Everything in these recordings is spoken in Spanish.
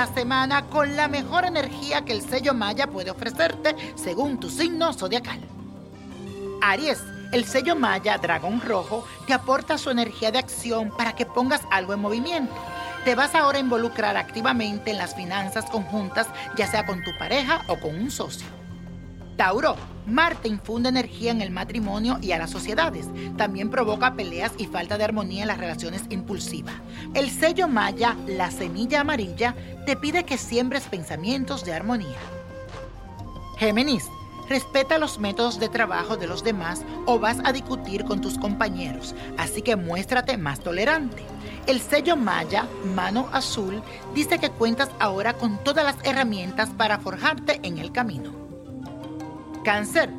la semana con la mejor energía que el sello Maya puede ofrecerte según tu signo zodiacal. Aries, el sello Maya Dragón Rojo te aporta su energía de acción para que pongas algo en movimiento. Te vas ahora a involucrar activamente en las finanzas conjuntas, ya sea con tu pareja o con un socio. Tauro, Marte infunde energía en el matrimonio y a las sociedades. También provoca peleas y falta de armonía en las relaciones impulsivas. El sello Maya, la semilla amarilla, te pide que siembres pensamientos de armonía. Géminis, respeta los métodos de trabajo de los demás o vas a discutir con tus compañeros, así que muéstrate más tolerante. El sello Maya, mano azul, dice que cuentas ahora con todas las herramientas para forjarte en el camino. Cáncer.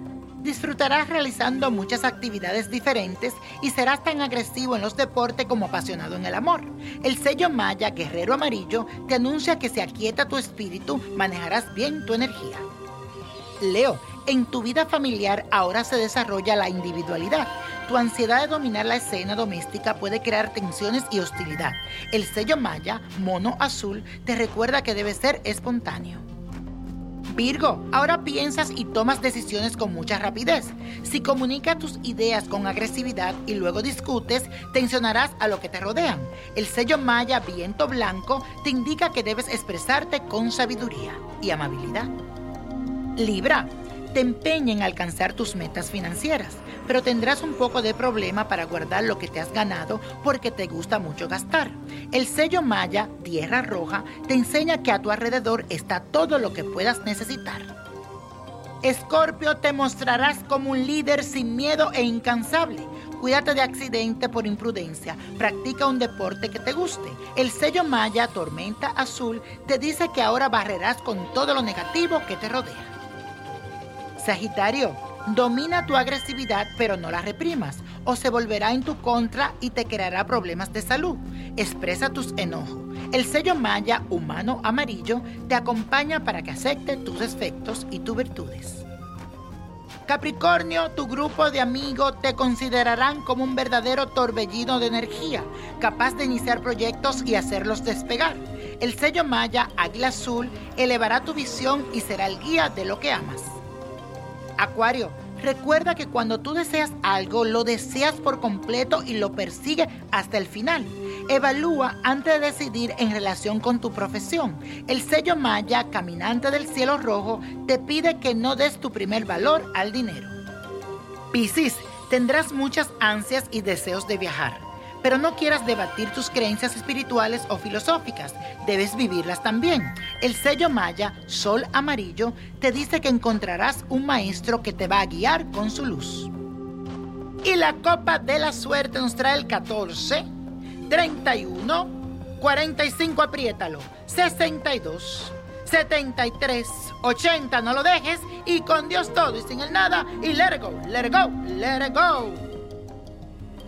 Disfrutarás realizando muchas actividades diferentes y serás tan agresivo en los deportes como apasionado en el amor. El sello Maya Guerrero Amarillo te anuncia que se aquieta tu espíritu, manejarás bien tu energía. Leo, en tu vida familiar ahora se desarrolla la individualidad. Tu ansiedad de dominar la escena doméstica puede crear tensiones y hostilidad. El sello Maya, mono azul, te recuerda que debe ser espontáneo. Virgo, ahora piensas y tomas decisiones con mucha rapidez. Si comunicas tus ideas con agresividad y luego discutes, tensionarás a lo que te rodean. El sello Maya Viento Blanco te indica que debes expresarte con sabiduría y amabilidad. Libra, te empeña en alcanzar tus metas financieras, pero tendrás un poco de problema para guardar lo que te has ganado porque te gusta mucho gastar. El sello Maya, Tierra Roja, te enseña que a tu alrededor está todo lo que puedas necesitar. Escorpio, te mostrarás como un líder sin miedo e incansable. Cuídate de accidente por imprudencia. Practica un deporte que te guste. El sello Maya, Tormenta Azul, te dice que ahora barrerás con todo lo negativo que te rodea. Sagitario, domina tu agresividad pero no la reprimas o se volverá en tu contra y te creará problemas de salud. Expresa tus enojos. El sello Maya humano amarillo te acompaña para que acepte tus defectos y tus virtudes. Capricornio, tu grupo de amigos te considerarán como un verdadero torbellino de energía, capaz de iniciar proyectos y hacerlos despegar. El sello Maya Águila Azul elevará tu visión y será el guía de lo que amas. Acuario, recuerda que cuando tú deseas algo, lo deseas por completo y lo persigues hasta el final. Evalúa antes de decidir en relación con tu profesión. El sello Maya, caminante del cielo rojo, te pide que no des tu primer valor al dinero. Piscis, tendrás muchas ansias y deseos de viajar pero no quieras debatir tus creencias espirituales o filosóficas, debes vivirlas también. El sello Maya, Sol Amarillo, te dice que encontrarás un maestro que te va a guiar con su luz. Y la copa de la suerte nos trae el 14, 31, 45, apriétalo, 62, 73, 80, no lo dejes, y con Dios todo y sin el nada, y let it go, let it go, let it go.